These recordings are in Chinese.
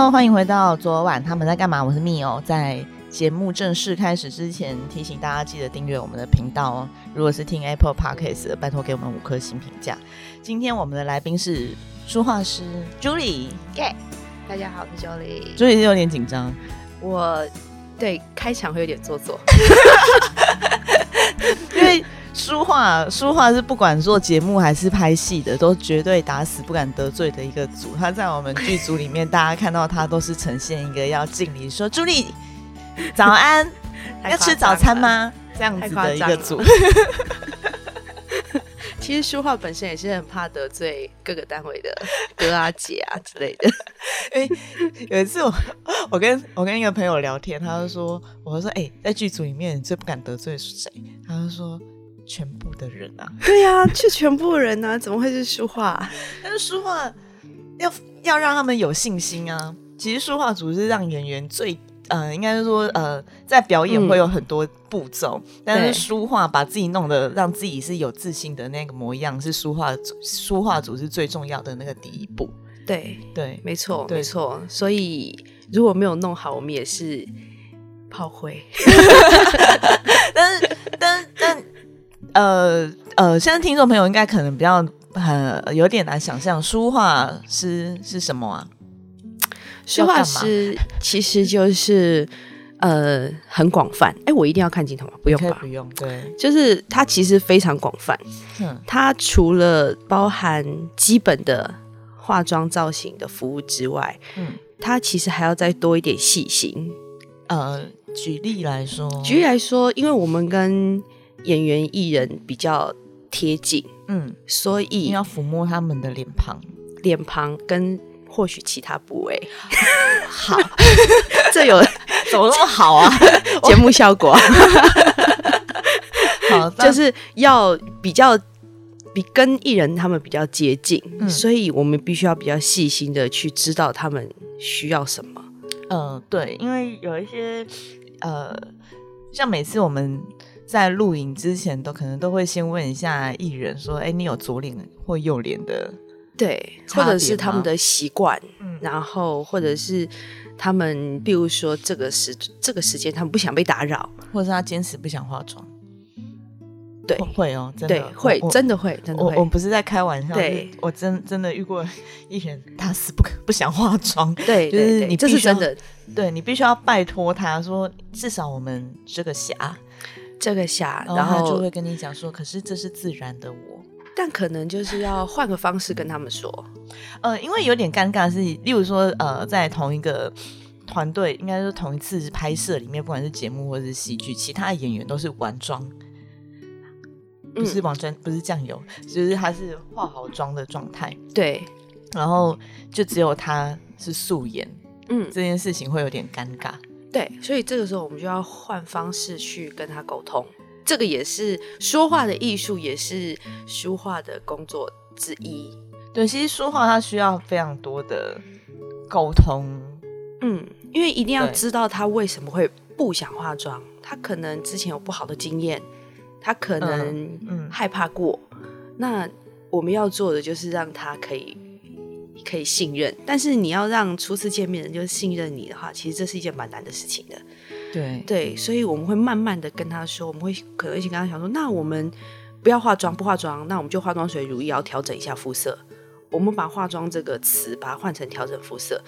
Hello，欢迎回到昨晚他们在干嘛？我是蜜哦。在节目正式开始之前，提醒大家记得订阅我们的频道哦。如果是听 Apple Podcast 的，拜托给我们五颗星评价。今天我们的来宾是书画师 Julie，耶！大家好，我是 Julie。Julie 是有点紧张，我对开场会有点做作，因为书画书画是不管做节目还是拍戏的，都绝对打死不敢得罪的一个组。他在我们剧组里面，大家看到他都是呈现一个要敬礼说朱莉 早安，要吃早餐吗？这样子的一个组。其实书画本身也是很怕得罪各个单位的哥啊姐啊之类的。因为有一次我我跟我跟一个朋友聊天，他就说，我说，哎、在剧组里面你最不敢得罪谁？他就说全部的人啊。对呀、啊，是全部人呢、啊，怎么会是书画？但是书画要要让他们有信心啊。其实书画组是让演员最呃，应该是说呃，在表演会有很多步骤，但是书画把自己弄得让自己是有自信的那个模样，是书画组书画组是最重要的那个第一步。对对，没错，没错。所以如果没有弄好，我们也是炮灰。呃呃，现在听众朋友应该可能比较很有点难想象，书画师是什么啊？书画师其实就是呃很广泛。哎，我一定要看镜头吗？不用吧？不用，对，就是它其实非常广泛。嗯它除了包含基本的化妆造型的服务之外，嗯它其实还要再多一点细心。呃，举例来说，举例来说，因为我们跟演员艺人比较贴近，嗯，所以你要抚摸他们的脸庞。脸庞跟或许其他部位，好，这有 怎么那么好啊？节目效果，好，就是要比较比跟艺人他们比较接近，嗯所以我们必须要比较细心的去知道他们需要什么。呃，对，因为有一些呃，像每次我们在录影之前，都可能都会先问一下艺人说：“哎，你有左脸或右脸的对，或者是他们的习惯，嗯然后或者是他们，比如说这个时这个时间他们不想被打扰，或者是他坚持不想化妆？”对会会哦，真的对，会真的会真的会，我我不是在开玩笑，对我真真的遇过艺人他死不肯不想化妆，对就是你必须要是真的，对你必须要拜托他说，至少我们这个侠，这个下，然然后就会跟你讲说，可是这是自然的我。但可能就是要换个方式跟他们说，呃，因为有点尴尬是，例如说，呃，在同一个团队，应该是同一次拍摄里面，不管是节目或者是戏剧，其他的演员都是完妆，不是嗯完妆，不是酱油，就是他是化好妆的状态，对，然后就只有他是素颜，嗯，这件事情会有点尴尬。对，所以这个时候我们就要换方式去跟他沟通，这个也是说话的艺术，也是书画的工作之一。对，其实说话它需要非常多的沟通，嗯，因为一定要知道他为什么会不想化妆，他可能之前有不好的经验，他可能嗯嗯害怕过。那我们要做的就是让他可以可以信任，但是你要让初次见面的人就信任你的话，其实这是一件蛮难的事情的。对对，所以我们会慢慢的跟他说，我们会可能一起跟他讲说，那我们不要化妆，不化妆，那我们就化妆水、乳液，要调整一下肤色。我们把化妆这个词把它换成调整肤色。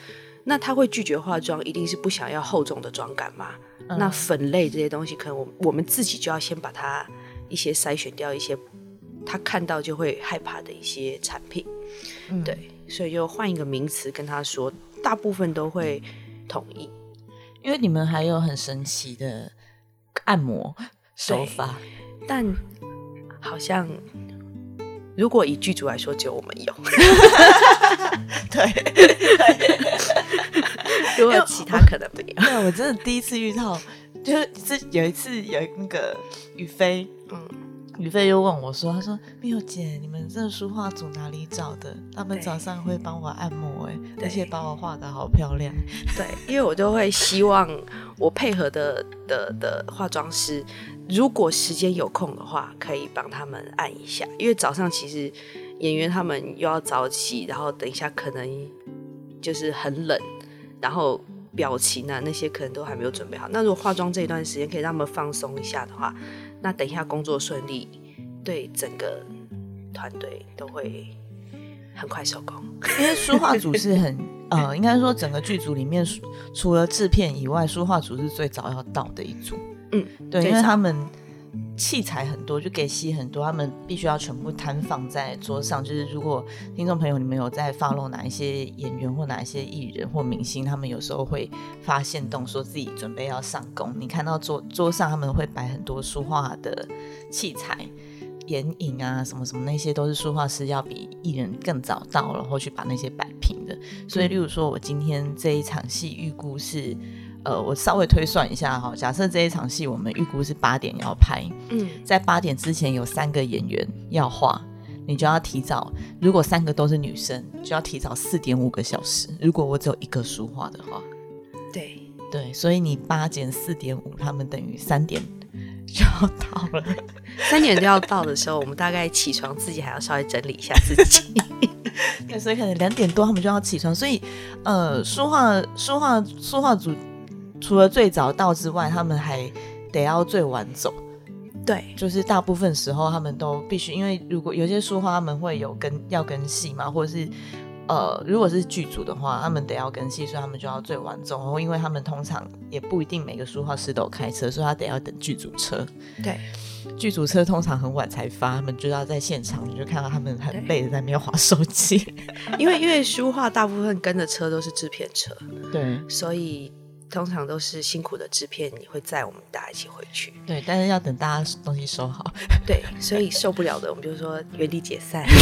那他会拒绝化妆，一定是不想要厚重的妆感嘛？嗯那粉类这些东西，可能我我们自己就要先把它一些筛选掉一些他看到就会害怕的一些产品。嗯对，所以又换一个名词跟他说，大部分都会同意。因为你们还有很神奇的按摩手法，但好像如果以剧组来说，只有我们有。对，如果其他可能没有。对我真的第一次遇到，就是是有一次有那个宇飞，嗯，宇飞又问我说：“他说蜜友姐，你们这个书画组哪里找的？他们早上会帮我按摩、哎，对而且把我画的好漂亮。对，因为我就会希望我配合的 的的化妆师，如果时间有空的话，可以帮他们按一下。因为早上其实演员他们又要早起，然后等一下可能就是很冷，然后表情啊那些可能都还没有准备好。那如果化妆这一段时间可以让他们放松一下的话，那等一下工作顺利，对整个团队都会很快收工。因为书画组是很 呃，应该说整个剧组里面，除了制片以外，书画组是最早要到的一组。嗯，对，因为他们器材很多，就给戏很多，他们必须要全部摊放在桌上。就是如果听众朋友你们有在 follow 哪一些演员或哪一些艺人或明星，他们有时候会发现动说自己准备要上工，你看到桌桌上他们会摆很多书画的器材。眼影啊，什么什么那些都是书画师要比艺人更早到，然后去把那些摆平的。所以，例如说我今天这一场戏预估是，呃，我稍微推算一下哈，假设这一场戏我们预估是八点要拍，嗯，在八点之前有三个演员要画，你就要提早。如果三个都是女生，就要提早四点五个小时。如果我只有一个书画的话，对，对，所以你八减四点五，他们等于三点就要到了。三点就要到的时候，我们大概起床自己还要稍微整理一下自己。对，所以可能两点多他们就要起床，所以呃，书画书画书画组除了最早到之外，他们还得要最晚走。对，就是大部分时候他们都必须，因为如果有些书画他们会有跟要跟戏嘛，或者是呃，如果是剧组的话，他们得要跟戏，所以他们就要最晚走。然后因为他们通常也不一定每个书画师都有开车，所以他得要等剧组车。对，剧组车通常很晚才发，他们就要在现场，你就看到他们很累的在那边划手机。因为因为书画大部分跟的车都是制片车，对所以通常都是辛苦的制片你会载我们大家一起回去。对，但是要等大家东西收好。对，所以受不了的，我们就说原地解散。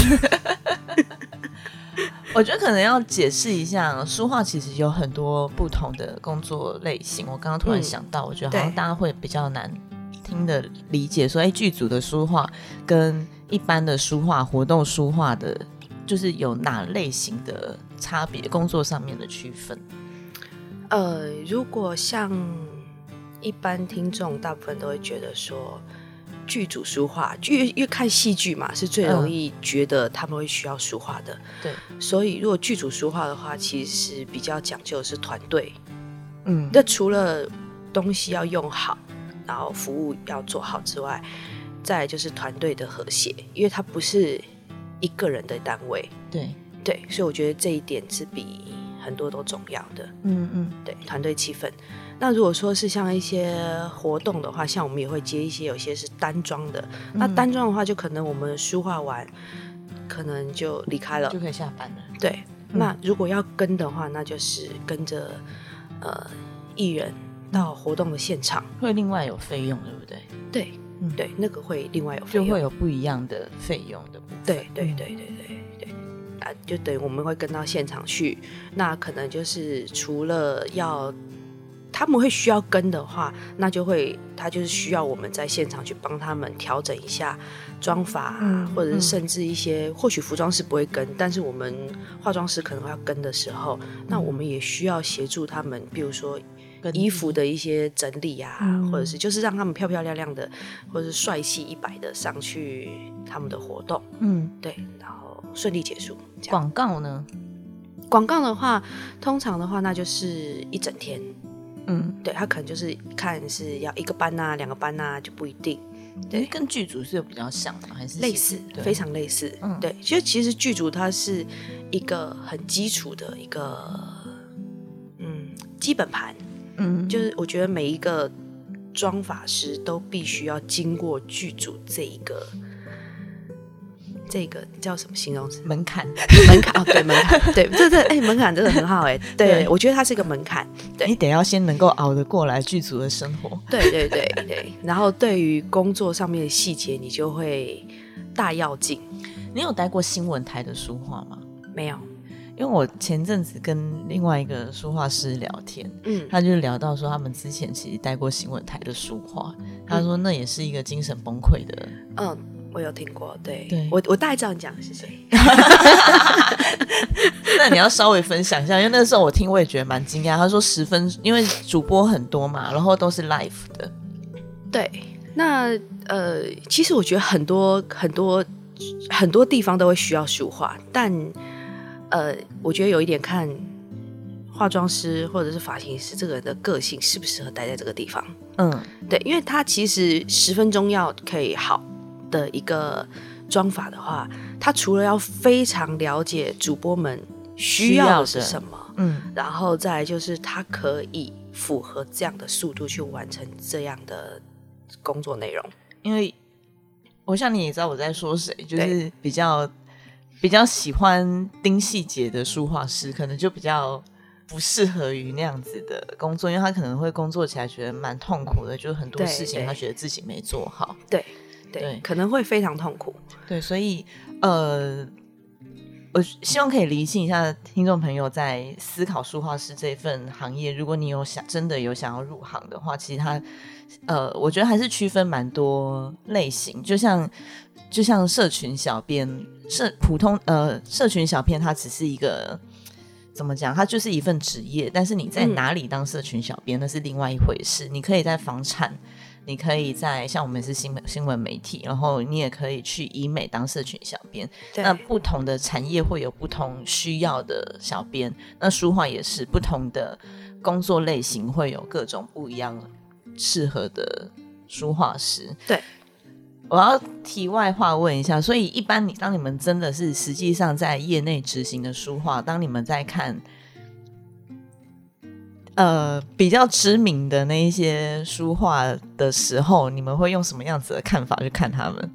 我觉得可能要解释一下，书画其实有很多不同的工作类型。我刚刚突然嗯想到，我觉得好像大家会比较难听的理解，说，哎，剧组的书画跟一般的书画、活动书画的，就是有哪类型的差别，工作上面的区分。呃，如果像一般听众，大部分都会觉得说，剧组书画，剧因为看戏剧嘛，是最容易觉得他们会需要书画的。对，所以如果剧组书画的话，其实比较讲究的是团队。嗯，那除了东西要用好，然后服务要做好之外，再就是团队的和谐，因为它不是一个人的单位。对，对，所以我觉得这一点是比很多都重要的。嗯嗯，对团队气氛。那如果说是像一些活动的话，像我们也会接一些，有些是单装的。那嗯单装的话，就可能我们书画完，可能就离开了就。可以下班了。对，那如果要跟的话，那就是跟着呃艺人到活动的现场。会另外有费用，对不对？对，嗯对，那个会另外有费就用。会有不一样的费用的对对对对，啊，就等于我们会跟到现场去，那可能就是除了要他们会需要跟的话，那就会他就是需要我们在现场去帮他们调整一下妆法、啊，嗯或者是嗯甚至一些或许服装师不会跟，但是我们化妆师可能会要跟的时候，那我们也需要协助他们，比如说。跟衣服的一些整理啊，嗯或者是就是让他们漂漂亮亮的，或者是帅气一百的上去他们的活动，嗯，对，然后顺利结束。这样。广告呢？广告的话，通常的话那就是一整天，嗯，对他可能就是看是要一个班呐、两个班呐、就不一定，对。对，跟剧组是有比较像的？还是类似非常类似。嗯。对，其实其实剧组它是一个很基础的一个嗯基本盘，嗯，就是我觉得每一个妆法师都必须要经过剧组这一个这个叫什么形容词？门槛。门槛哦，对门槛，对，这这哎、门槛真的很好哎、对对我觉得它是一个门槛，对你得要先能够熬得过来剧组的生活。对对对对，然后对于工作上面的细节，你就会大要进，你有待过新闻台的书画吗？没有，因为我前阵子跟另外一个书画师聊天，嗯，他就聊到说他们之前其实待过新闻台的书画，他说那也是一个精神崩溃的。嗯，我有听过，对，对我我大概知道你讲的是谁 那你要稍微分享一下，因为那时候我听我也觉得蛮惊讶。他说十分，因为主播很多嘛，然后都是 live 的，对，那呃，其实我觉得很多很多很多地方都会需要书画，但呃，我觉得有一点看化妆师或者是发型师这个人的个性适不适合待在这个地方。嗯，对，因为他其实十分钟要可以好的一个装法的话，他除了要非常了解主播们需要的是什么，嗯，然后再就是他可以符合这样的速度去完成这样的工作内容。因为我想你也知道我在说谁，就是比较比较喜欢盯细节的书画师，可能就比较不适合于那样子的工作，因为他可能会工作起来觉得蛮痛苦的，就是很多事情他觉得自己没做好。对对，对可能会非常痛苦。对，所以呃，我希望可以理清一下听众朋友在思考书画师这份行业，如果你有想真的有想要入行的话，其实它呃，我觉得还是区分蛮多类型，就像就像社群小编，社普通呃社群小编，它只是一个。怎么讲？它就是一份职业，但是你在嗯哪里当社群小编，那是另外一回事。你可以在房产，你可以在像我们是新闻新闻媒体，然后你也可以去医美当社群小编。对那不同的产业会有不同需要的小编，那书画也是不同的工作类型会有各种不一样适合的书画师。对，我要题外话问一下，所以一般你当你们真的是实际上在业内执行的书画，当你们在看。呃，比较知名的那一些书画的时候，你们会用什么样子的看法去看他们？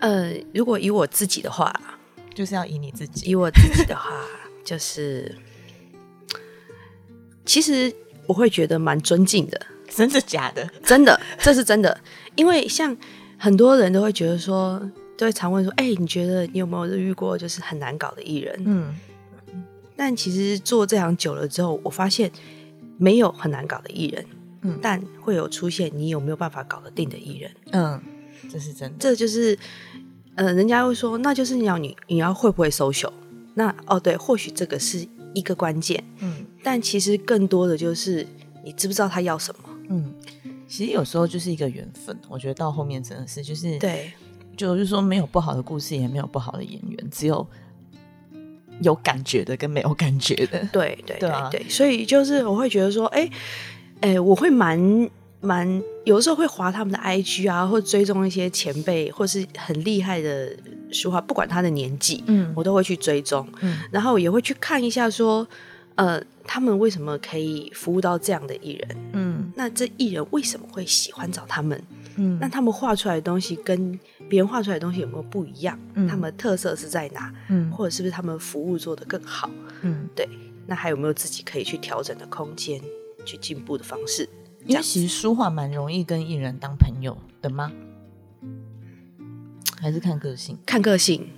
呃，如果以我自己的话，就是要以你自己，以我自己的话，就是其实我会觉得蛮尊敬的，真的假的？真的，这是真的。因为像很多人都会觉得说，都会常问说，哎、你觉得你有没有遇过就是很难搞的艺人？嗯但其实做这行久了之后，我发现没有很难搞的艺人，嗯但会有出现你有没有办法搞得定的艺人。嗯，这是真的。这就是，呃，人家会说，那就是你要你你要会不会 social？那哦对，或许这个是一个关键，嗯但其实更多的就是你知不知道他要什么？嗯，其实有时候就是一个缘分。我觉得到后面真的是，就是对就是说没有不好的故事，也没有不好的演员，只有有感觉的跟没有感觉的。对对对对啊，所以就是我会觉得说，哎哎，我会蛮蛮有的时候会划他们的 IG 啊，或追踪一些前辈或是很厉害的书画，不管他的年纪，嗯。我都会去追踪，嗯。然后也会去看一下说，呃，他们为什么可以服务到这样的艺人？嗯。那这艺人为什么会喜欢找他们？嗯。那他们画出来的东西跟别人画出来的东西有没有不一样？嗯他们的特色是在哪？嗯或者是不是他们服务做得更好？嗯，对，那还有没有自己可以去调整的空间，去进步的方式？因为其实书画蛮容易跟艺人当朋友的吗？还是看个性？看个性，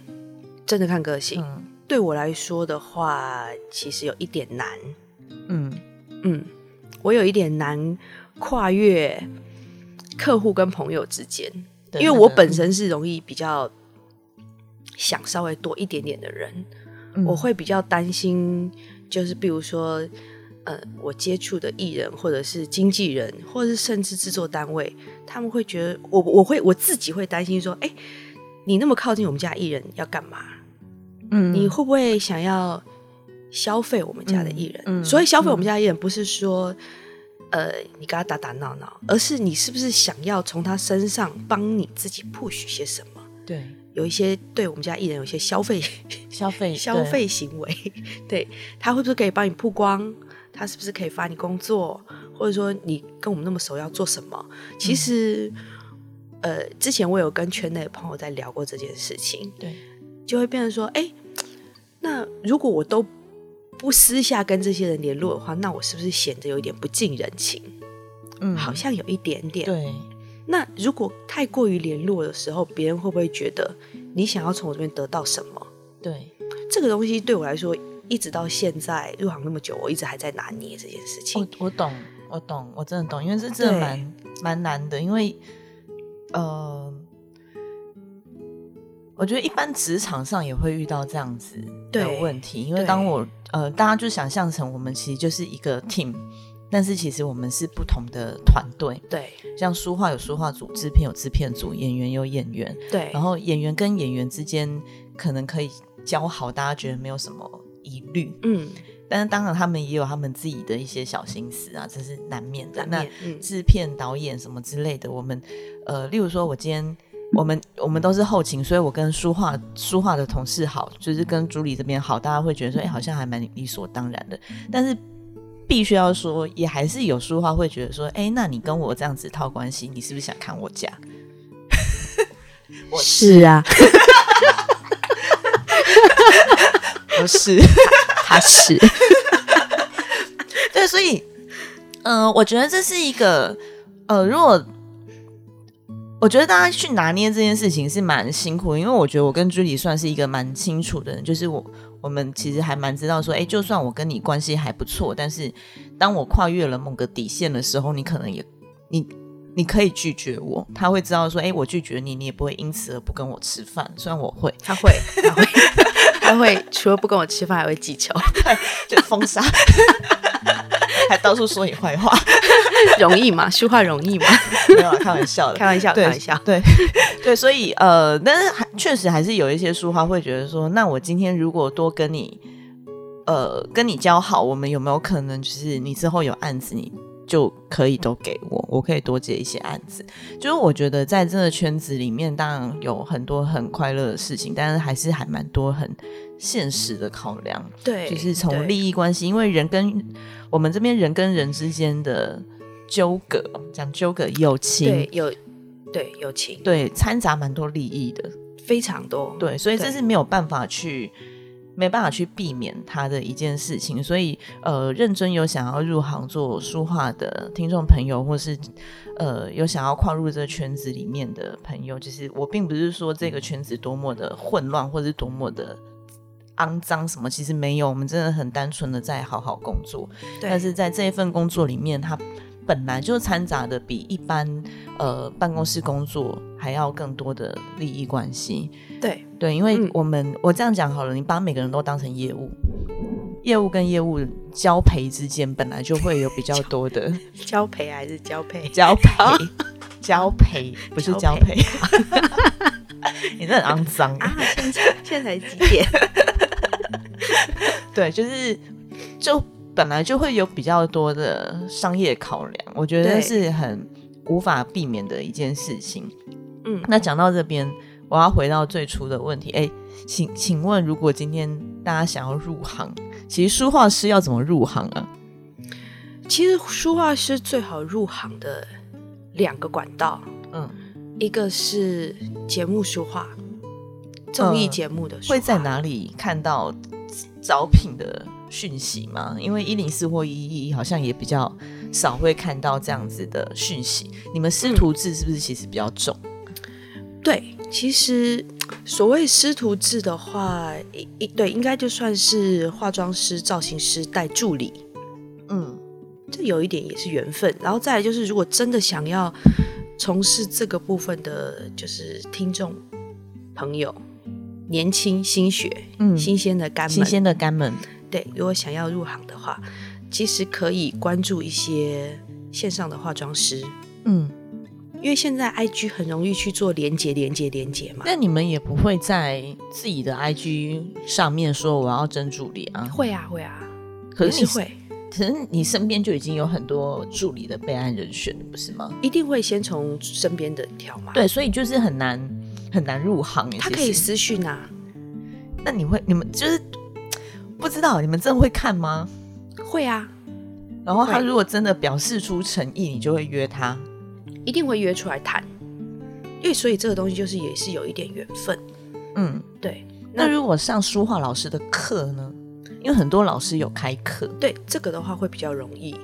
真的看个性。嗯对我来说的话，其实有一点难。嗯嗯，我有一点难跨越客户跟朋友之间，对因为我本身是容易比较想稍微多一点点的人，嗯我会比较担心，就是比如说，呃，我接触的艺人或者是经纪人，或者是甚至制作单位，他们会觉得我我会我自己会担心说，哎，你那么靠近我们家艺人要干嘛？嗯你会不会想要消费我们家的艺人？嗯嗯所以消费我们家的艺人不是说，呃，你跟他打打闹闹，而是你是不是想要从他身上帮你自己 push 些什么？对有一些对我们家艺人有一些消费消费 消费行为，对他会不会可以帮你曝光？他是不是可以发你工作？或者说你跟我们那么熟要做什么？其实，呃，之前我有跟圈内的朋友在聊过这件事情，对就会变成说，哎，那如果我都不私下跟这些人联络的话，那我是不是显得有一点不近人情？嗯好像有一点点。对那如果太过于联络的时候，别人会不会觉得你想要从我这边得到什么？对这个东西对我来说，一直到现在入行那么久，我一直还在拿捏这件事情。我我懂，我懂，我真的懂，因为这真的蛮蛮难的，因为呃，我觉得一般职场上也会遇到这样子的对问题，因为当我呃，大家就想象成我们其实就是一个 team，但是其实我们是不同的团队，对。像书画有书画组，制片有制片组，演员有演员，对。然后演员跟演员之间可能可以交好，大家觉得没有什么疑虑，嗯，但是当然他们也有他们自己的一些小心思啊，这是难免的。那制片、导演什么之类的，我们呃，例如说，我今天我们我们都是后勤，所以我跟书画书画的同事好，就是跟朱理这边好，大家会觉得说，哎、好像还蛮理所当然的。但是必须要说，也还是有书画会觉得说，哎、那你跟我这样子套关系，你是不是想看我家？我是啊，不 是，他是对，所以，嗯、我觉得这是一个，呃，如果我觉得大家去拿捏这件事情是蛮辛苦的，因为我觉得我跟朱莉算是一个蛮清楚的人，就是我我们其实还蛮知道说，哎，就算我跟你关系还不错，但是当我跨越了某个底线的时候，你可能也你。你可以拒绝我，他会知道说，哎，我拒绝你，你也不会因此而不跟我吃饭。虽然我会，他会，他会，他会，除了不跟我吃饭，还会记仇，就封杀，还到处说你坏话，容易吗？书画容易吗？没有啊开玩笑的，开玩笑，开玩笑。对对，所以呃，但是还确实还是有一些书画会觉得说，那我今天如果多跟你呃跟你交好，我们有没有可能就是你之后有案子你。就可以都给我，我可以多接一些案子。就是我觉得在这个圈子里面，当然有很多很快乐的事情，但是还是还蛮多很现实的考量。对，就是从利益关系，因为人跟我们这边人跟人之间的纠葛，讲纠葛友情，对有对友情对掺杂蛮多利益的，非常多。对，所以这是没有办法去没办法去避免它的一件事情。所以呃，认真有想要入行做书画的听众朋友，或是呃有想要跨入这个圈子里面的朋友，就是我并不是说这个圈子多么的混乱，或是多么的。肮脏什么？其实没有，我们真的很单纯的在好好工作。对但是在这一份工作里面，它本来就掺杂的比一般呃办公室工作还要更多的利益关系。对对，因为嗯我们、我这样讲好了，你把每个人都当成业务，业务跟业务交配之间本来就会有比较多的 交配还是交配？交配，交配不是交交配，你这很肮脏欸啊，现在现在才几点？对，就是就本来就会有比较多的商业考量，我觉得是很无法避免的一件事情。嗯，那讲到这边，我要回到最初的问题，哎，请请问，如果今天大家想要入行，其实书画师要怎么入行啊？其实书画师最好入行的两个管道，嗯，一个是节目书画，综艺嗯节目的书会在哪里看到招聘的讯息吗？因为一零四或一一好像也比较少会看到这样子的讯息。你们师徒制是不是其实比较重？对，其实所谓师徒制的话，一一对应该就算是化妆师、造型师带助理，嗯这有一点也是缘分。然后再来就是，如果真的想要从事这个部分的，就是听众朋友，年轻新血、嗯新鲜的干们，新鲜的肝们，对，如果想要入行的话，其实可以关注一些线上的化妆师，嗯，因为现在 IG 很容易去做连接、连接、连接嘛。那你们也不会在自己的 IG 上面说我要征助理啊？会啊，会啊，可是会，可是你身边就已经有很多助理的备案人选了，不是吗？一定会先从身边的挑嘛。，对，所以就是很难很难入行耶。他可以私讯啊，那你会你们就是不知道你们真的会看吗？会啊，然后他如果真的表示出诚意，你就会约他。一定会约出来谈。因为所以这个东西就是也是有一点缘分，嗯，对。那如果上书画老师的课呢？因为很多老师有开课，对这个的话会比较容易，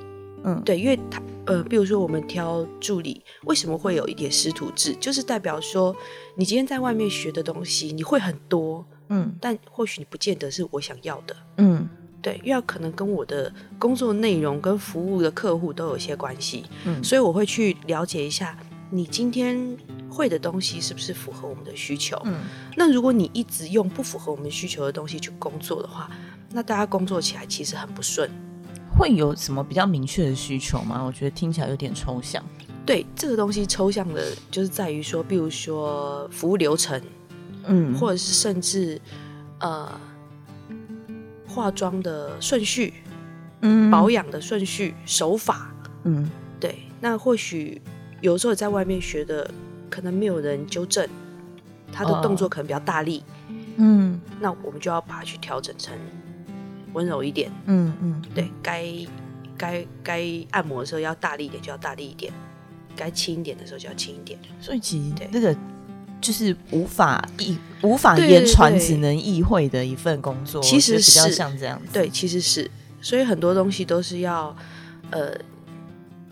嗯，对，因为他呃，比如说我们挑助理，为什么会有一点师徒制？就是代表说，你今天在外面学的东西，你会很多，嗯但或许你不见得是我想要的。嗯对，因为可能跟我的工作内容跟服务的客户都有一些关系，嗯所以我会去了解一下你今天会的东西是不是符合我们的需求。嗯那如果你一直用不符合我们需求的东西去工作的话，那大家工作起来其实很不顺。会有什么比较明确的需求吗？我觉得听起来有点抽象。对这个东西抽象的，就是在于说，比如说服务流程，嗯或者是甚至呃化妆的顺序、嗯保养的顺序、手法。嗯对，那或许有时候在外面学的，可能没有人纠正，他的动作可能比较大力，嗯那我们就要把它去调整成温柔一点。嗯嗯，对，该该该按摩的时候要大力一点就要大力一点，该轻一点的时候就要轻一点。所以其实对这个就是无法意无法言传，只能意会的一份工作，其实就比较是像这样子。对，其实是，所以很多东西都是要，呃，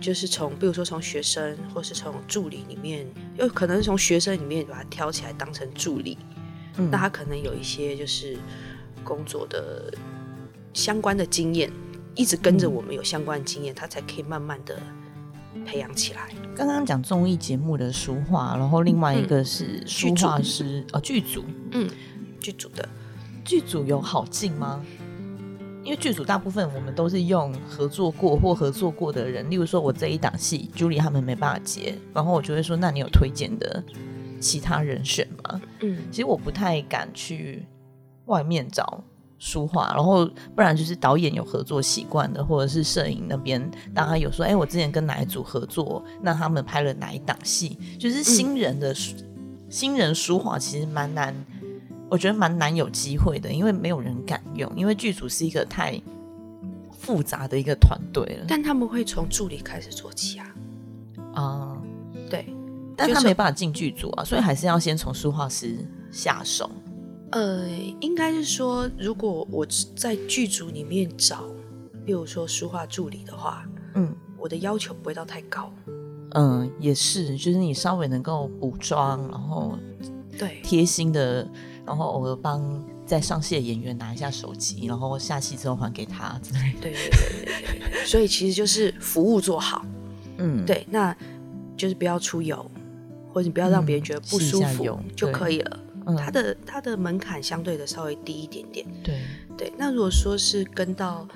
就是从，比如说从学生或是从助理里面，有可能是从学生里面把它挑起来当成助理，嗯那他可能有一些就是工作的相关的经验，一直跟着嗯我们有相关的经验，他才可以慢慢的培养起来。刚刚讲综艺节目的书画，然后另外一个是书画师哦，剧组嗯，剧组的，剧组有好进吗？因为剧组大部分我们都是用合作过或合作过的人，例如说我这一档戏，Julie 他们没办法接，然后我就会说，那你有推荐的其他人选吗？嗯其实我不太敢去外面找书画，然后不然就是导演有合作习惯的，或者是摄影那边大家有说，哎、我之前跟哪一组合作，那他们拍了哪一档戏，就是新人的书、新人书画其实蛮难，我觉得蛮难有机会的，因为没有人敢用，因为剧组是一个太复杂的一个团队了。但他们会从助理开始做起啊，啊、对，但就是他没办法进剧组啊，所以还是要先从书画师下手。呃，应该是说，如果我在剧组里面找，比如说书画助理的话，嗯。我的要求不会到太高。嗯，也是，就是你稍微能够补妆，然后对，贴心的，然后偶尔帮在上戏的演员拿一下手机，然后下戏之后还给他之类的。对对对对对所以其实就是服务做好，嗯，对，那就是不要出油，或者你不要让别人觉得不嗯舒服就可以了。嗯，它的它的门槛相对的稍微低一点点。对，对，那如果说是跟到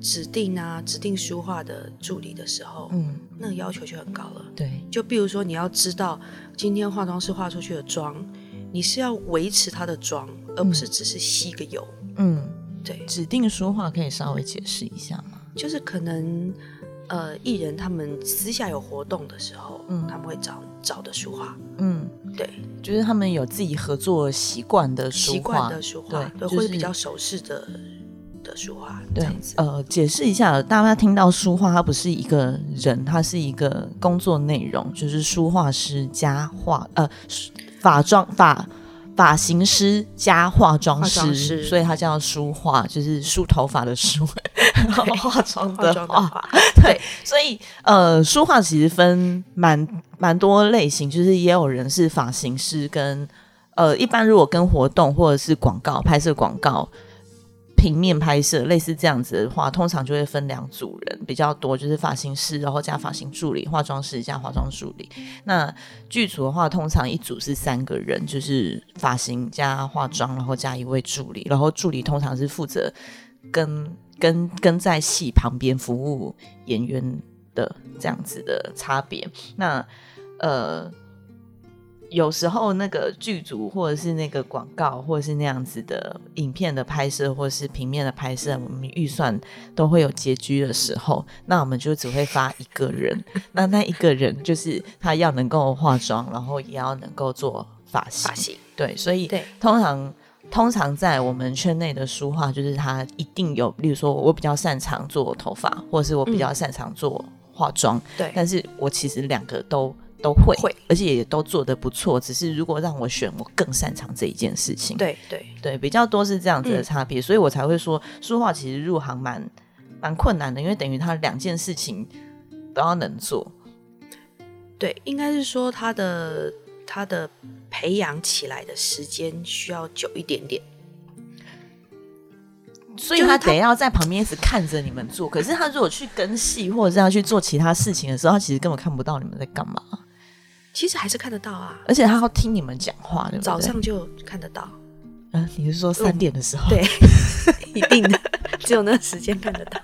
指定啊指定书画的助理的时候，嗯，那个要求就很高了。对，就比如说，你要知道今天化妆师画出去的妆，你是要维持他的妆，而不是只是吸个油。嗯，对，指定书画可以稍微解释一下吗？就是可能呃，艺人他们私下有活动的时候，嗯。他们会找找的书画，嗯，对，就是他们有自己合作习惯的书习画惯的书画，对，对就是或者比较熟识的的书画，这对样子。呃，解释一下，大家听到书画，它不是一个人，它是一个工作内容，就是书画师加画呃法妆发发型师加化妆化师，所以他叫梳化，就是梳头发的梳，然 后化妆的化。对，所以呃，梳化其实分蛮蛮多类型，就是也有人是发型师跟呃，一般如果跟活动或者是广告拍摄广告。平面拍摄类似这样子的话，通常就会分两组人比较多，就是发型师，然后加发型助理、化妆师加化妆助理。那剧组的话，通常一组是三个人，就是发型加化妆，然后加一位助理，然后助理通常是负责跟跟跟在戏旁边服务演员的这样子的差别。那呃，有时候那个剧组或者是那个广告，或者是那样子的影片的拍摄，或者是平面的拍摄，我们预算都会有拮据的时候，那我们就只会发一个人。那那一个人就是他要能够化妆，然后也要能够做发型发。型，对，所以对，通常通常在我们圈内的书画，就是他一定有，例如说我比较擅长做头发，或者是我比较擅长做化妆，对，但是我其实两个都都会，会而且也都做得不错。只是如果让我选，我更擅长这一件事情。对对对，比较多是这样子的嗯差别，所以我才会说书画其实入行蛮蛮困难的，因为等于他两件事情都要能做。对，应该是说他的他的培养起来的时间需要久一点点。所以他他得要在旁边一直看着你们做。可是他如果去跟戏或者是要去做其他事情的时候，他其实根本看不到你们在干嘛，其实还是看得到啊，而且他要听你们讲话，对不对？早上就看得到，嗯、你是说三点的时候？对，一定的，只有那个时间看得到，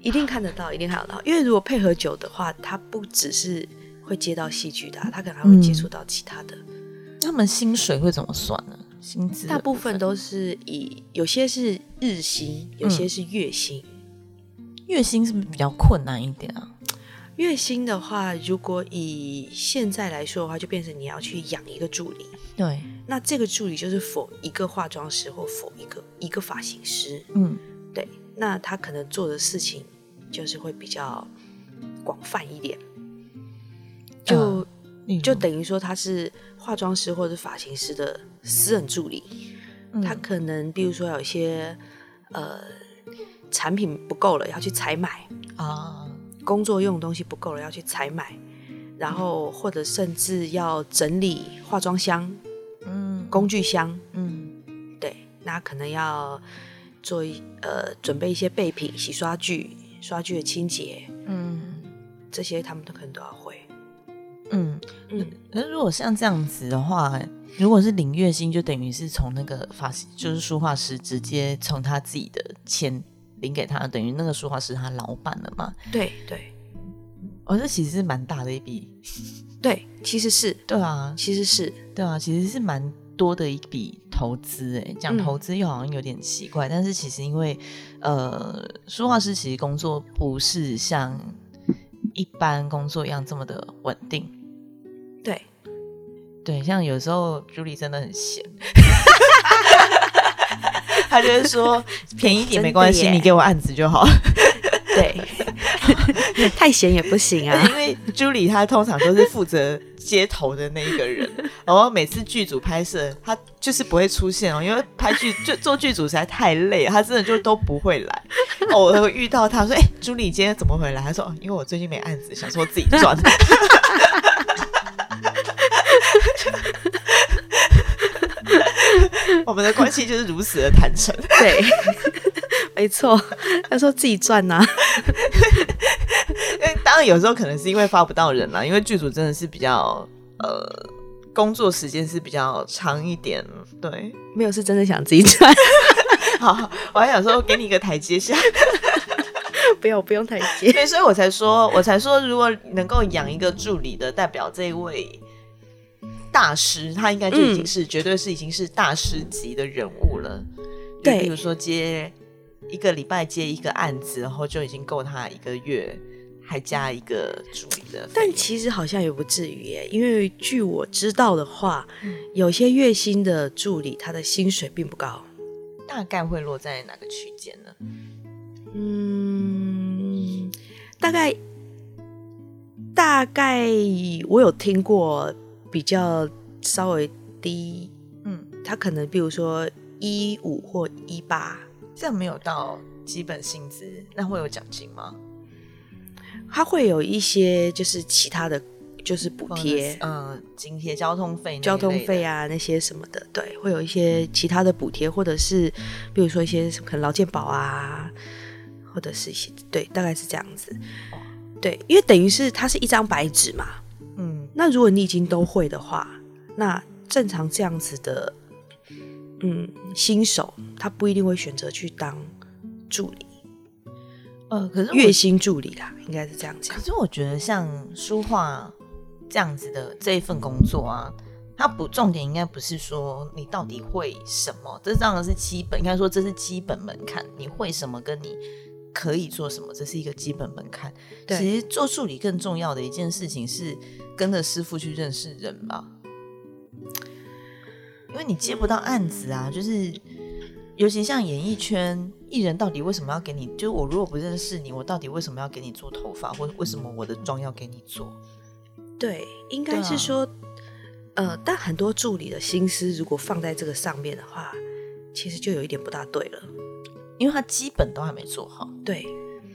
一定看得到，一定看得到。因为如果配合久的话，他不只是会接到戏剧的啊、他可能还会接触到其他的。他们薪水会怎么算呢？薪资大部分都是以有些是日薪，有些是月薪。月薪是不是比较困难一点啊？月薪的话，如果以现在来说的话，就变成你要去养一个助理。对，那这个助理就是否一个化妆师或否一个一个发型师。嗯，对，那他可能做的事情就是会比较广泛一点，就、就等于说他是化妆师或者发型师的私人助理，嗯。他可能比如说有一些呃产品不够了要去采买，啊，工作用的东西不够了要去采买，然后或者甚至要整理化妆箱、嗯。工具箱，嗯。对，那可能要做一呃准备一些备品，洗刷具、刷具的清洁，嗯。这些他们都可能都要会。嗯。嗯，那如果像这样子的话，如果是领月薪，就等于是从那个发型，就是书画师直接从他自己的钱领给他，等于那个书画是他老板了嘛？对对哦，这其实是蛮大的一笔，对，其实是对啊，其实是对啊，其实是蛮多的一笔投资诶。讲嗯投资又好像有点奇怪，但是其实因为呃，书画师其实工作不是像一般工作一样这么的稳定。对。对，像有时候 Julie 真的很闲，他就会说 便宜一点没关系，你给我案子就好。对，太闲也不行啊。因为 Julie 她通常都是负责接头的那一个人，然后每次剧组拍摄，她就是不会出现哦，因为拍剧就做剧组实在太累，她真的就都不会来。偶尔会遇到她说：“哎、朱 e 今天怎么回来？”她说：“哦，因为我最近没案子，想说自己赚。” 我们的关系就是如此的坦诚。对，没错，他说自己赚呐、因为当然有时候可能是因为发不到人啦，因为剧组真的是比较呃工作时间是比较长一点，对。没有是真的想自己赚，好，我还想说给你一个台阶下，不用不用台阶。对，所以我才说，我才说，如果能够养一个助理的，代表这一位大师，他应该就已经是、绝对是已经是大师级的人物了。对比如说接一个礼拜接一个案子，然后就已经够他一个月，还加一个助理的但。其实好像也不至于耶，因为据我知道的话，有些月薪的助理他的薪水并不高。大概会落在哪个区间呢？嗯，大概大概我有听过比较稍微低，嗯，他可能比如说一五或一八，这样没有到基本薪资，那会有奖金吗？他会有一些就是其他的就是补贴。嗯，津贴、交通费、交通费，啊，那些什么的，对，会有一些其他的补贴，或者是比如说一些可能劳健保啊，或者是一些对，大概是这样子。对，因为等于是它是一张白纸嘛。嗯，那如果你已经都会的话，那正常这样子的，嗯，新手他不一定会选择去当助理，呃，可是月薪助理啦，应该是这样讲可。是我觉得像书画这样子的这一份工作啊，它不重点应该不是说你到底会什么，这当然是基本，应该说这是基本门槛。你会什么，跟你可以做什么，这是一个基本门槛。对其实做助理更重要的一件事情是跟着师傅去认识人吧，因为你接不到案子啊，就是。尤其像演艺圈艺人，到底为什么要给你？就是我如果不认识你，我到底为什么要给你做头发，或者为什么我的妆要给你做？对，应该是说，呃，但很多助理的心思如果放在这个上面的话，其实就有一点不大对了。因为他基本都还没做好。对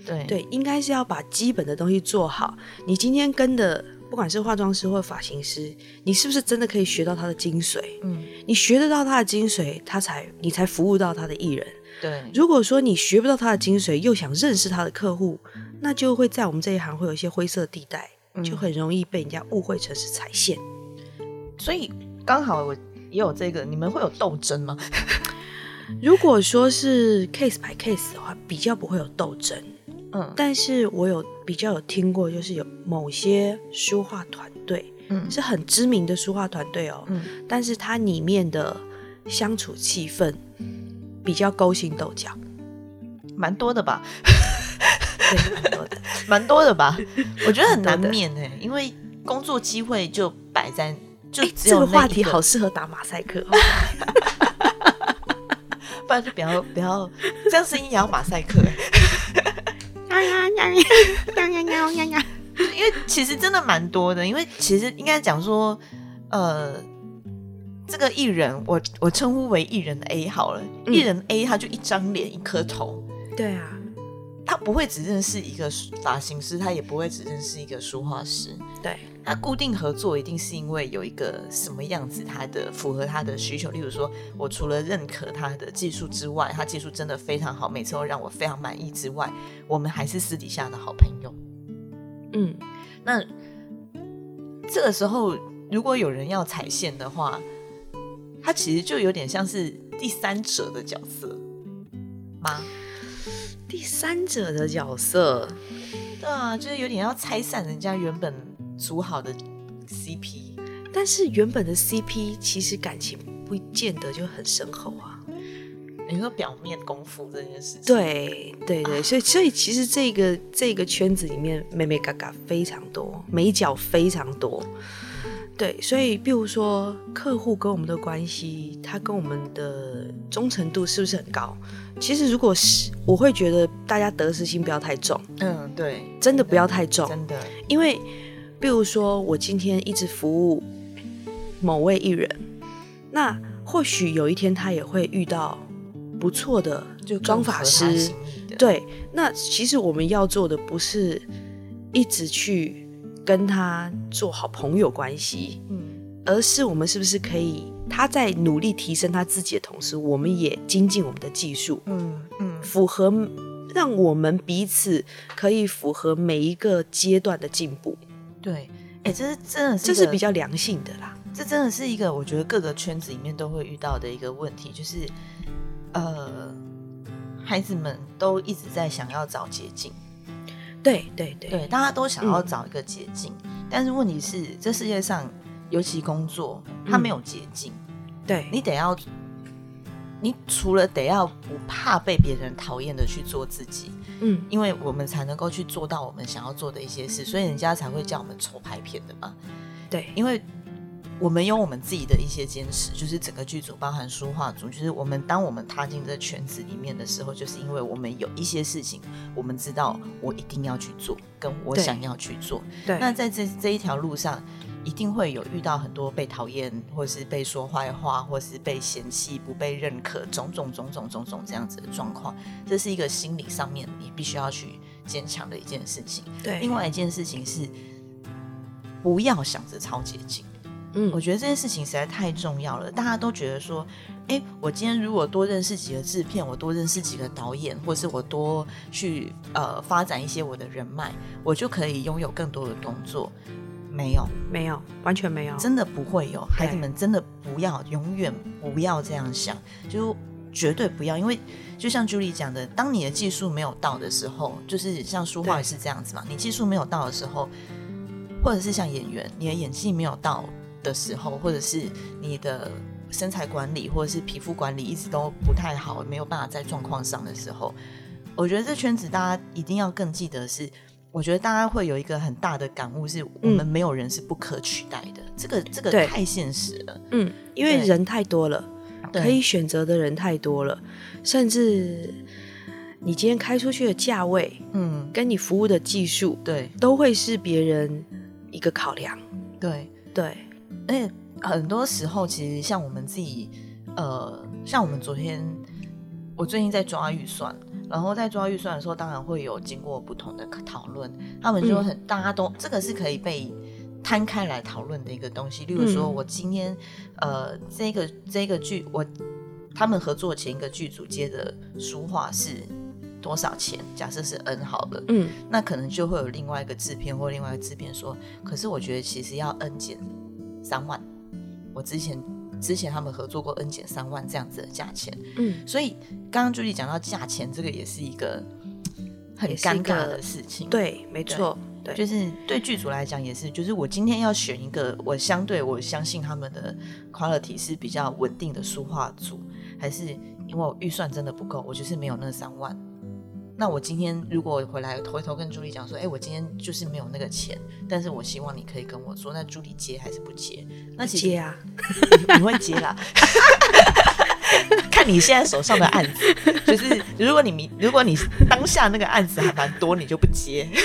对对，应该是要把基本的东西做好。你今天跟的，不管是化妆师或发型师，你是不是真的可以学到他的精髓？嗯，你学得到他的精髓，他才你才服务到他的艺人。对，如果说你学不到他的精髓，又想认识他的客户，那就会在我们这一行会有一些灰色地带，嗯就很容易被人家误会成是踩线。所以刚好我也有这个，你们会有斗争吗？如果说是 case by case 的话，比较不会有斗争。嗯但是我有比较有听过，就是有某些书画团队嗯是很知名的书画团队哦，嗯但是它里面的相处气氛比较勾心斗角？蛮多的吧，对，蛮多的。蛮多的吧。我觉得很难免哎、因为工作机会就摆在就这个话题好适合打马赛克哦。不然就不要不要这样声音也要马赛克、欸，呀呀呀呀呀呀呀呀！因为其实真的蛮多的。因为其实应该讲说，呃，这个艺人我我称呼为艺人 A 好了，嗯艺人 A 他就一张脸一颗头，对啊，他不会只认识一个发型师，他也不会只认识一个书画师。对，他固定合作一定是因为有一个什么样子，他的符合他的需求。例如说，我除了认可他的技术之外，他技术真的非常好，每次都让我非常满意之外，我们还是私底下的好朋友。嗯，那这个时候，如果有人要踩线的话，他其实就有点像是第三者的角色吗？第三者的角色，对啊，就是有点要拆散人家原本组好的 CP。但是原本的 CP 其实感情不见得就很深厚啊。你说表面功夫这件事情，对对对，所以所以其实这个这个圈子里面，妹妹嘎嘎非常多，美角非常多。对，所以比如说客户跟我们的关系，他跟我们的忠诚度是不是很高？其实如果是，我会觉得大家得失心不要太重，嗯，对，真的不要太重，真的，因为比如说我今天一直服务某位艺人，那或许有一天他也会遇到不错的就妆法师，对，那其实我们要做的不是一直去跟他做好朋友关系，嗯，而是我们是不是可以他在努力提升他自己的同时，我们也精进我们的技术，嗯嗯，符合让我们彼此可以符合每一个阶段的进步，对，哎、这是真的是这是比较良性的啦。这真的是一个我觉得各个圈子里面都会遇到的一个问题，就是呃，孩子们都一直在想要找捷径，对对对，对，大家都想要嗯找一个捷径，但是问题是，这世界上尤其工作，它嗯没有捷径，对。你得要，你除了得要不怕被别人讨厌的去做自己，嗯。因为我们才能够去做到我们想要做的一些事，所以人家才会叫我们筹拍片的嘛。对，因为我们有我们自己的一些坚持，就是整个剧组包含书画组，就是我们当我们踏进这圈子里面的时候，就是因为我们有一些事情，我们知道我一定要去做，跟我想要去做。对，那在这这一条路上，一定会有遇到很多被讨厌，或是被说坏话，或是被嫌弃、不被认可，种种种种种种这样子的状况，这是一个心理上面你必须要去坚强的一件事情。对，另外一件事情是，不要想着超捷径。嗯我觉得这件事情实在太重要了。大家都觉得说，哎，我今天如果多认识几个制片，我多认识几个导演，或是我多去呃发展一些我的人脉，我就可以拥有更多的工作。没有，没有，完全没有，真的不会有。孩子们真的不要，永远不要这样想，就绝对不要。因为就像 Julie 讲的，当你的技术没有到的时候，就是像书画也是这样子嘛。你技术没有到的时候，或者是像演员，你的演技没有到的时候，或者是你的身材管理或者是皮肤管理一直都不太好，没有办法在状况上的时候，我觉得这圈子大家一定要更记得是。我觉得大家会有一个很大的感悟，是我们没有人是不可取代的。这个这个太现实了，嗯，因为人太多了，对可以选择的人太多了，甚至你今天开出去的价位嗯，跟你服务的技术对都会是别人一个考量。对，对，而且很多时候，其实像我们自己，呃，像我们昨天，我最近在抓预算，然后在抓预算的时候，当然会有经过不同的讨论，他们就很，大家都这个是可以被摊开来讨论的一个东西。例如说，嗯我今天，呃，这个这个剧，我他们合作前一个剧组接的书画是多少钱？假设是 N 好了，嗯，那可能就会有另外一个制片或另外一个制片说，可是我觉得其实要 N 减三万，我之前之前他们合作过 N 减三万这样子的价钱，嗯，所以刚刚 Julie 讲到价钱，这个也是一个很尴尬的事情。，对，没错，对就是对剧组来讲也是，就是我今天要选一个我相对我相信他们的 quality 是比较稳定的书画组，还是因为我预算真的不够，我就是没有那三万。那我今天如果回来回头跟朱莉讲说，哎、我今天就是没有那个钱，但是我希望你可以跟我说，那朱莉接还是不接？那接啊，你会接啦。看你现在手上的案子，就是如果你明如果你当下那个案子还蛮多，你就不接。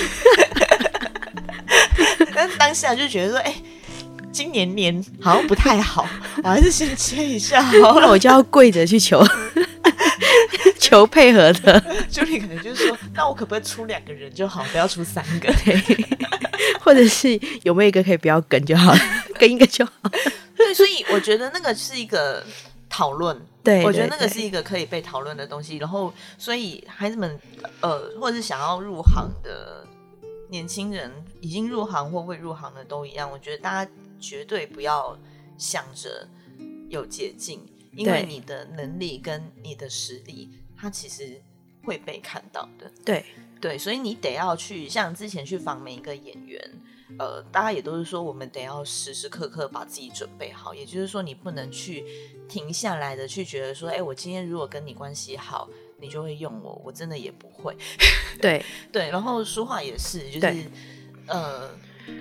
但是当下就觉得说，哎、今年年好像不太好，我还是先接一下好了。那我就要跪着去求求配合的，就你可能就是说，那我可不可以出两个人就好，不要出三个？或者是有没有一个可以不要跟就好了，跟一个就好。对，所以我觉得那个是一个讨论。对，我觉得那个对对是一个可以被讨论的东西。然后，所以孩子们，呃，或者是想要入行的年轻人，已经入行或未入行的都一样。我觉得大家绝对不要想着有捷径，因为你的能力跟你的实力，它其实会被看到的。对对，所以你得要去像之前去访每一个演员，呃，大家也都是说我们得要时时刻刻把自己准备好，也就是说你不能去停下来的去觉得说，哎，我今天如果跟你关系好，你就会用我，我真的也不会。对对，然后说话也是，就是呃，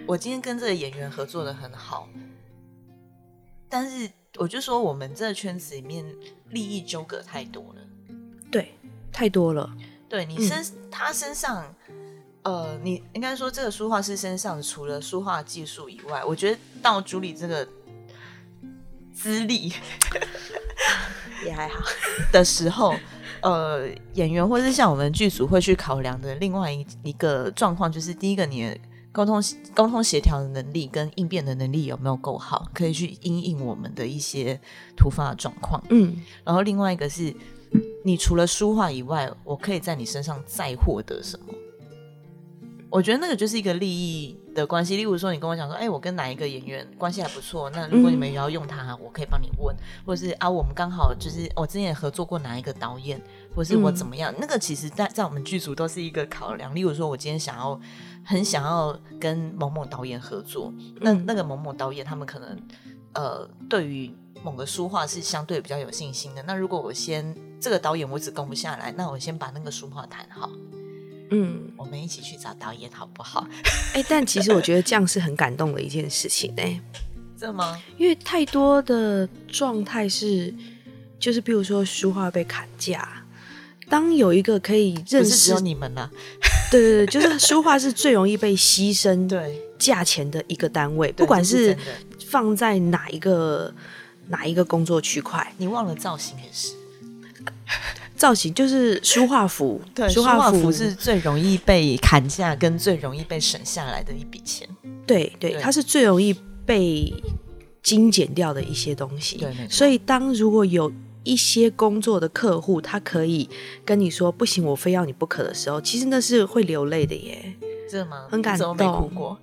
我今天跟这个演员合作的很好，但是我就说我们这个圈子里面利益纠葛太多了。对，太多了。对你身、他身上，呃，你应该说这个书画师身上除了书画技术以外，我觉得到朱莉这个资历也还好，的时候，呃，演员或是像我们剧组会去考量的另外一一个状况，就是第一个你的沟通沟通协调的能力跟应变的能力有没有够好，可以去因应我们的一些突发的状况。嗯，然后另外一个是，你除了书画以外，我可以在你身上再获得什么？我觉得那个就是一个利益的关系。例如说，你跟我讲说，哎、我跟哪一个演员关系还不错，那如果你们也要用他，我可以帮你问，或者是啊，我们刚好就是我之前也合作过哪一个导演，或是我怎么样，那个其实在在我们剧组都是一个考量。例如说，我今天想要很想要跟某某导演合作，那那个某某导演他们可能呃对于某个书画是相对比较有信心的。那如果我先这个导演我只攻不下来，那我先把那个书画谈好，嗯，我们一起去找导演好不好？哎、但其实我觉得这样是很感动的一件事情哎、这吗？因为太多的状态是，就是比如说书画被砍价，当有一个可以认识只有，你们了，对对对，就是书画是最容易被牺牲对，价钱的一个单位，不管是放在哪一个哪一个工作区块，你忘了造型也是，造型就是书画服，对，书书画服服是最容易被砍价跟最容易被省下来的一笔钱。对对，对它是最容易被精简掉的一些东西。对所以当如果有一些工作的客户，他可以跟你说不行，我非要你不可的时候，其实那是会流泪的耶，真的吗？很感动哭过？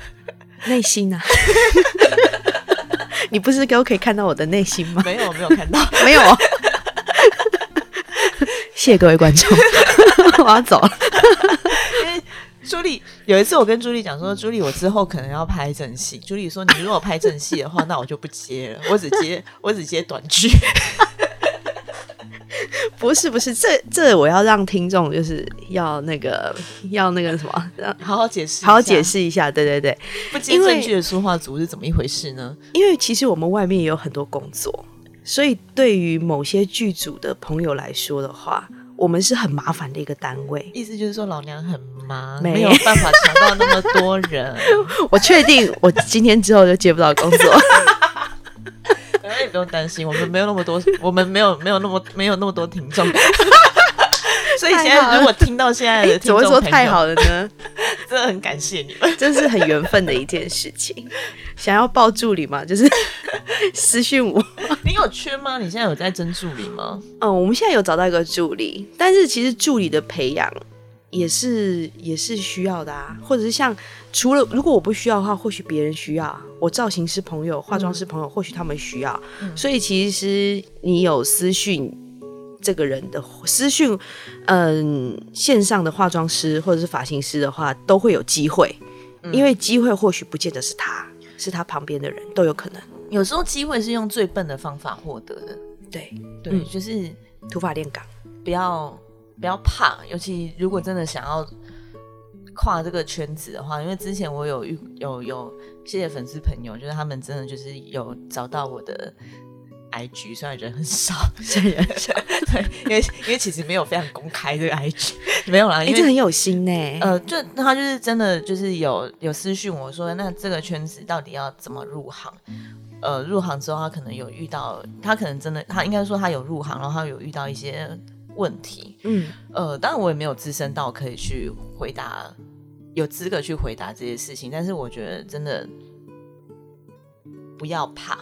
内心啊。你不是都可以看到我的内心吗？没有，没有看到。没有哦。谢谢各位观众，我要走了。朱莉有一次，我跟朱莉讲说，朱莉，我之后可能要拍正戏。朱莉说，你如果拍正戏的话，那我就不接了，我只接我只接短剧。不是不是，这这我要让听众就是要那个要那个什么，让好好解释，好好解。释一下。对对对，不接因为正剧的说话组是怎么一回事呢？因为其实我们外面也有很多工作，所以对于某些剧组的朋友来说的话，我们是很麻烦的一个单位。意思就是说，老娘很忙，没没有办法抢到那么多人。我确定我今天之后就接不到工作。那 也不用担心，我们没有那么多，我们没有没有那么没有那么多听众。所以现在如果听到现在怎么说太好了呢？真的很感谢你们。真是很缘分的一件事情。想要报助理吗，就是私讯我。你有缺吗？你现在有在争助理吗？嗯，我们现在有找到一个助理，但是其实助理的培养也是也是需要的啊，或者是像除了如果我不需要的话，或许别人需要，我造型师朋友、化妆师朋友，或许他们需要，所以其实你有私讯。这个人的私讯，嗯，线上的化妆师或者是发型师的话，都会有机会，因为机会或许不见得是他，是他旁边的人都有可能。有时候机会是用最笨的方法获得的，对。对，嗯。就是土法炼钢。不要不要怕，尤其如果真的想要跨这个圈子的话，因为之前我有遇有有谢谢粉丝朋友，就是他们真的就是有找到我的 IG，虽然人很少，虽然对，因为因为其实没有非常公开这个 IG，没有啦，哎、因为。这很有心呢、呃，就他就是真的就是有有私讯我说，那这个圈子到底要怎么入行？呃，入行之后他可能有遇到，他可能真的，他应该说他有入行，然后他有遇到一些问题，嗯，呃，当然我也没有资深到可以去回答，有资格去回答这些事情，但是我觉得真的不要怕，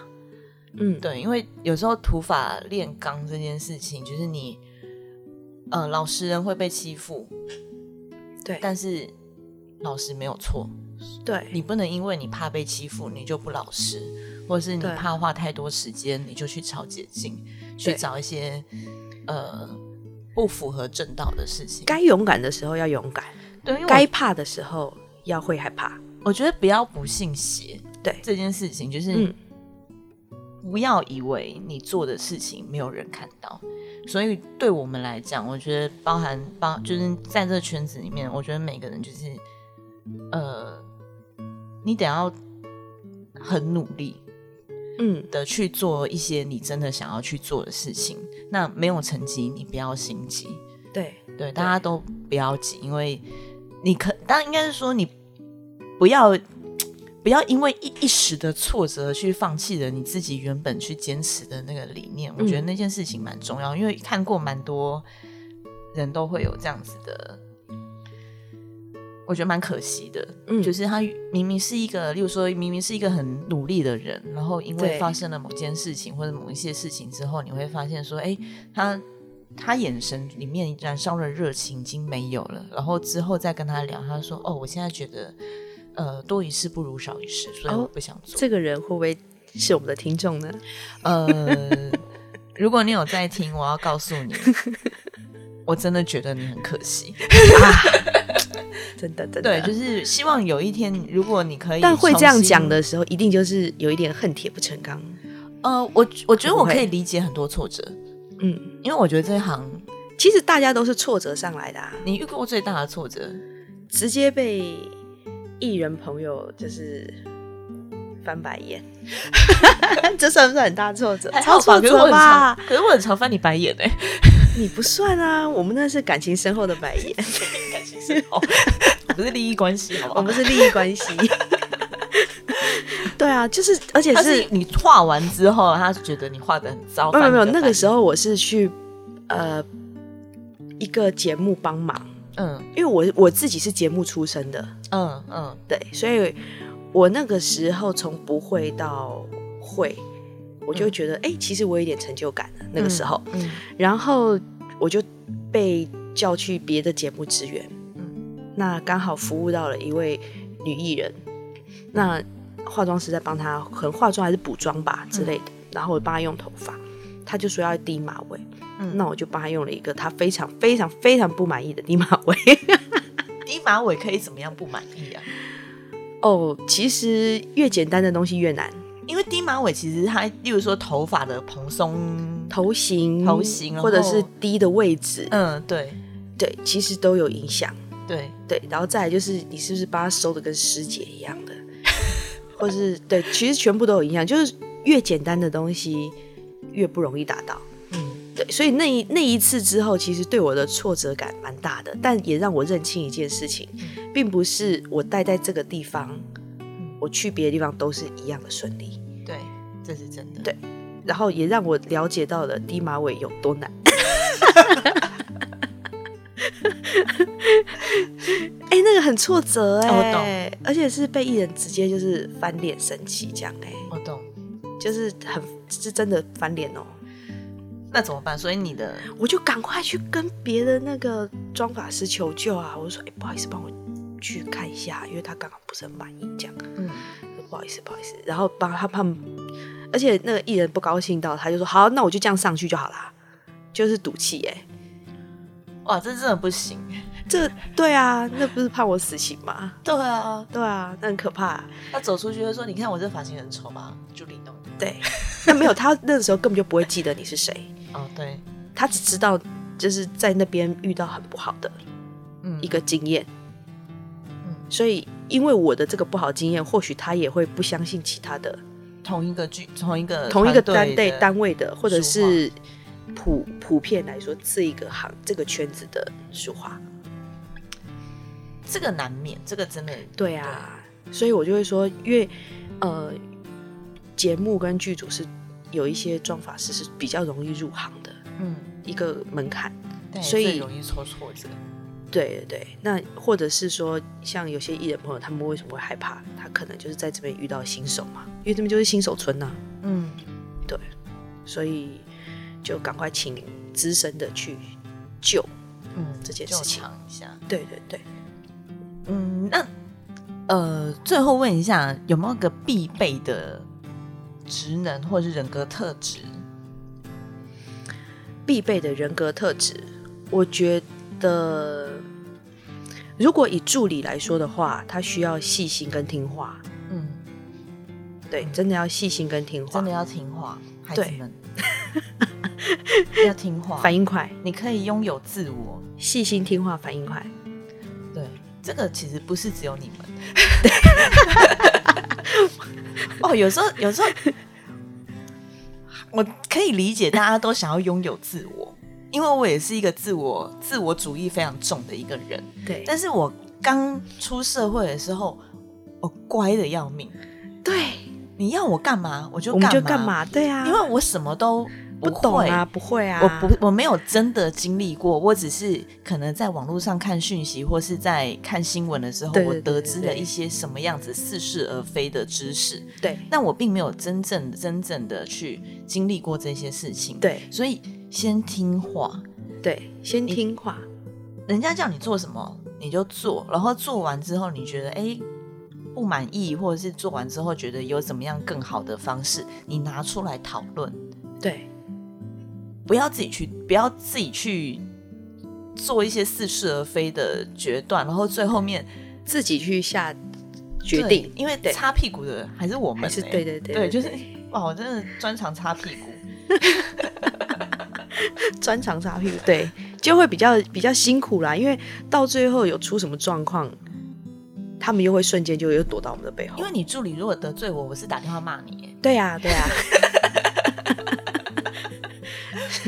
嗯，对，因为有时候土法炼钢这件事情，就是你，呃，老实人会被欺负，对。但是老实没有错，对，你不能因为你怕被欺负，你就不老实，或者是你怕花太多时间，你就去抄捷径，去找一些呃不符合正道的事情。该勇敢的时候要勇敢，对，因为该怕的时候要会害怕。我觉得不要不信邪，对。这件事情，就是嗯不要以为你做的事情没有人看到。所以对我们来讲，我觉得包含包就是在这个圈子里面，我觉得每个人就是呃，你得要很努力嗯，的去做一些你真的想要去做的事情。那没有成绩，你不要心急。对，对，大家都不要急，因为你可，当然应该是说你不要不要因为一一时的挫折去放弃了你自己原本去坚持的那个理念。我觉得嗯那件事情蛮重要，因为看过蛮多人都会有这样子的。我觉得蛮可惜的，嗯就是他明明是一个，例如说明明是一个很努力的人，然后因为发生了某件事情或者某一些事情之后，你会发现说，哎，他他眼神里面燃烧的热情已经没有了，然后之后再跟他聊，他说，哦，我现在觉得，呃，多一事不如少一事，所以我哦不想做。这个人会不会是我们的听众呢？呃，如果你有在听，我要告诉你，我真的觉得你很可惜。真的，真的，对，就是希望有一天，如果你可以，但会这样讲，的时候，一定就是有一点恨铁不成钢。呃，我我觉得我可以理解很多挫折，嗯，因为我觉得这一行其实大家都是挫折上来的、啊，你遇过最大的挫折，直接被艺人朋友就是翻白眼，这算不算很大挫折？超挫折吧，？可是我很常翻你白眼哎、你不算啊，我们那是感情深厚的白眼，感情深厚，不是利益关系，好不好？我们是利益关系。对啊，就是，而且是是你画完之后，他觉得你画的很糟，没有没有，那个时候我是去呃一个节目帮忙，嗯。因为我我自己是节目出身的，嗯嗯。对，所以我那个时候从不会到会，我就会觉得哎、诶其实我有一点成就感了那个时候，嗯然后我就被叫去别的节目支援，嗯。那刚好服务到了一位女艺人，那化妆师在帮她可能化妆还是补妆吧之类的，然后我帮她用头发，她就说要低马尾，嗯那我就帮他用了一个他非常非常非常不满意的低马尾。低马尾可以怎么样不满意啊？哦，其实越简单的东西越难，因为低马尾其实它，例如说头发的蓬松，头型、头型或者是低的位置，嗯，对对，其实都有影响。对，对，然后再来就是你是不是把它收的跟师姐一样的，或是对，其实全部都有影响。就是越简单的东西越不容易达到。所以那一那一次之后，其实对我的挫折感蛮大的，但也让我认清一件事情，并不是我待在这个地方，我去别的地方都是一样的顺利。对，这是真的。对然后也让我了解到了低马尾有多难。哎、那个很挫折哎、哦我懂而且是被艺人直接就是翻脸生气这样哎、我懂。就是很是真的翻脸哦。那怎么办？所以你的我就赶快去跟别的那个妆发师求救啊！我就说，哎、不好意思，帮我去看一下，因为他刚刚不是很满意这样。嗯不好意思，不好意思，然后帮他他们，而且那个艺人不高兴到，他就说好，那我就这样上去就好啦。就是赌气哎、哇，这真的不行。这对啊，那不是判我死刑吗？对啊，对啊，那很可怕、他走出去就说：“你看我这发型很丑吗？”就理弄。对，那没有他那个时候根本就不会记得你是谁，哦，对，他只知道就是在那边遇到很不好的嗯。一个经验，嗯。所以因为我的这个不好经验，或许他也会不相信其他的同一个剧，同一个同一个单位单位的，或者是普普遍来说这一个行这个圈子的书画。这个难免，这个真的对啊，所以我就会说，因为呃，节目跟剧组是有一些妆法师是比较容易入行的嗯，一个门槛。对所以容易出挫折。对对对，那或者是说，像有些艺人朋友，他们为什么会害怕？他可能就是在这边遇到新手嘛，因为这边就是新手村呐、嗯，对所以就赶快请资深的去救。嗯，就这件事情尝一下。对对对，嗯，那呃，最后问一下，有没有个必备的职能或者是人格特质？必备的人格特质，我觉得，如果以助理来说的话，他需要细心跟听话。嗯，对，真的要细心跟听话，真的要听话，孩子对们要听话，反应快，你可以拥有自我。细心听话，反应快。对，这个其实不是只有你们。哦，有时候，有时候，我可以理解大家都想要拥有自我，因为我也是一个自我自我主义非常重的一个人。对，但是我刚出社会的时候，我乖的要命。对，你要我干嘛，我就我们就干干嘛？对啊，因为我什么都不懂啊，不会啊，我不，我没有真的经历过，我只是可能在网络上看讯息，或是在看新闻的时候，对对对我得知了一些什么样子似是而非的知识，对。但我并没有真正真正的去经历过这些事情。，对。所以先听话，对，先听话，人家叫你做什么你就做，然后做完之后你觉得哎。不满意，或者是做完之后觉得有怎么样更好的方式，你拿出来讨论，对不要自己去，不要自己去做一些似是而非的决断，然后最后面自己去下决定，因为擦屁股的还是我们、还是欸。对对对对，就是对。哇，我真的专 长擦屁股，专长擦屁股，对，就会比较比较辛苦啦，因为到最后有出什么状况，他们又会瞬间就又躲到我们的背后，因为你助理如果得罪我，我是打电话骂你、欸，对呀、对呀、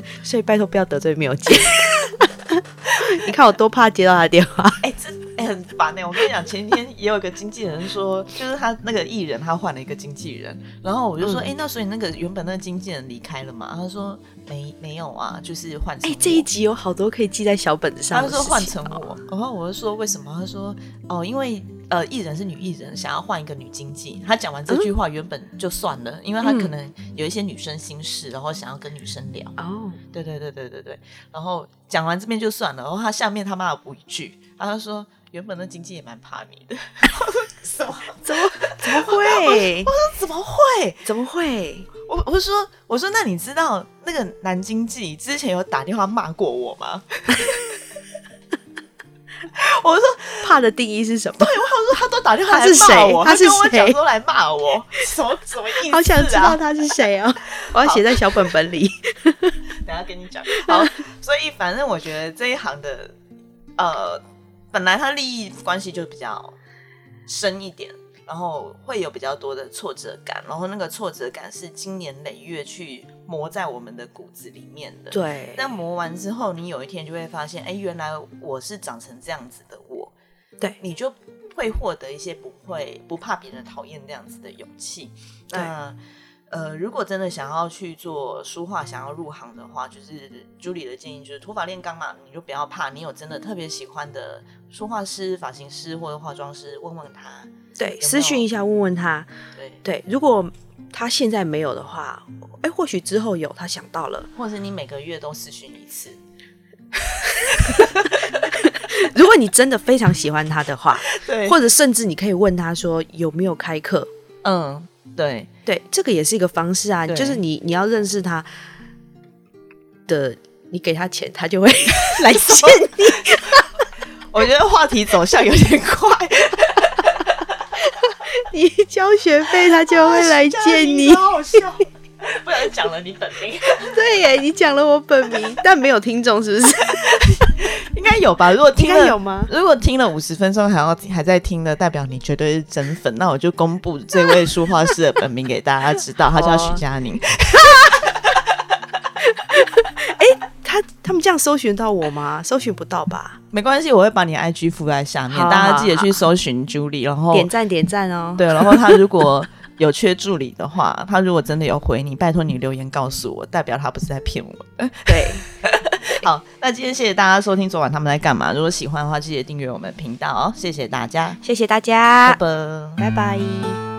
所以拜托不要得罪没有接。你看我多怕接到他的电话，哎、这哎、很烦呢、我跟你讲，前天也有个经纪人说，就是他那个艺人他换了一个经纪人，然后我就说，嗯哎、那所以那个原本那个经纪人离开了嘛？他说没没有啊，就是换成哎、我这一集有好多可以记在小本子上。他就说换成我，然后我就说为什么？他说哦，因为呃艺人是女艺人，想要换一个女经纪。他讲完这句话原本就算了，因为他可能有一些女生心事，然后想要跟女生聊。哦，对对对对对对，然后讲完这边就算了，然后他下面他妈有补一句，他就说原本的经纪也蛮怕你的。什么？怎么怎么会？怎么会？怎么会？我我说我说那你知道那个男经纪之前有打电话骂过我吗？我说怕的定义是什么？对我说他都打电话来他是骂我，谁他是跟我讲谁说来骂我，什么什么意思、啊？好想知道他是谁哦！我要写在小本本里。等下跟你讲。好，所以反正我觉得这一行的，呃，本来他利益关系就比较深一点，然后会有比较多的挫折感，然后那个挫折感是经年累月去磨在我们的骨子里面的。。对，那磨完之后，你有一天就会发现，哎，原来我是长成这样子的我，对你就会获得一些不会不怕别人讨厌这样子的勇气。对那呃，如果真的想要去做书画，想要入行的话，就是朱莉的建议就是土法炼钢嘛，你就不要怕，你有真的特别喜欢的书画师、发型师或者化妆师，问问他。对，有没有私讯一下，问问他。对，对，如果他现在没有的话，哎，或许之后有，他想到了。或者是你每个月都私讯一次。如果你真的非常喜欢他的话，对或者甚至你可以问他说有没有开课。嗯，对，对，这个也是一个方式啊，就是你你要认识他的你给他钱，他就会 来见你。我觉得话题走向有点快，你交学费，他就会来见你。好笑，不然讲了你本名。对耶，你讲了我本名，但没有听众，是不是？应该有吧？如果听了有吗？如果听了五十分钟还要还在听的，代表你绝对是真粉。那我就公布这位书画师的本名给大家知道，他叫许佳宁。他他们这样搜寻到我吗？搜寻不到吧？没关系，我会把你 IG 附在下面，好大家记得去搜寻 Julie，然后点赞点赞哦。对，然后他如果有缺助理的话，他如果真的有回你，拜托你留言告诉我，代表他不是在骗我。对，好，那今天谢谢大家收听，昨晚他们在干嘛？如果喜欢的话，记得订阅我们的频道哦，谢谢大家，谢谢大家拜，拜。拜拜。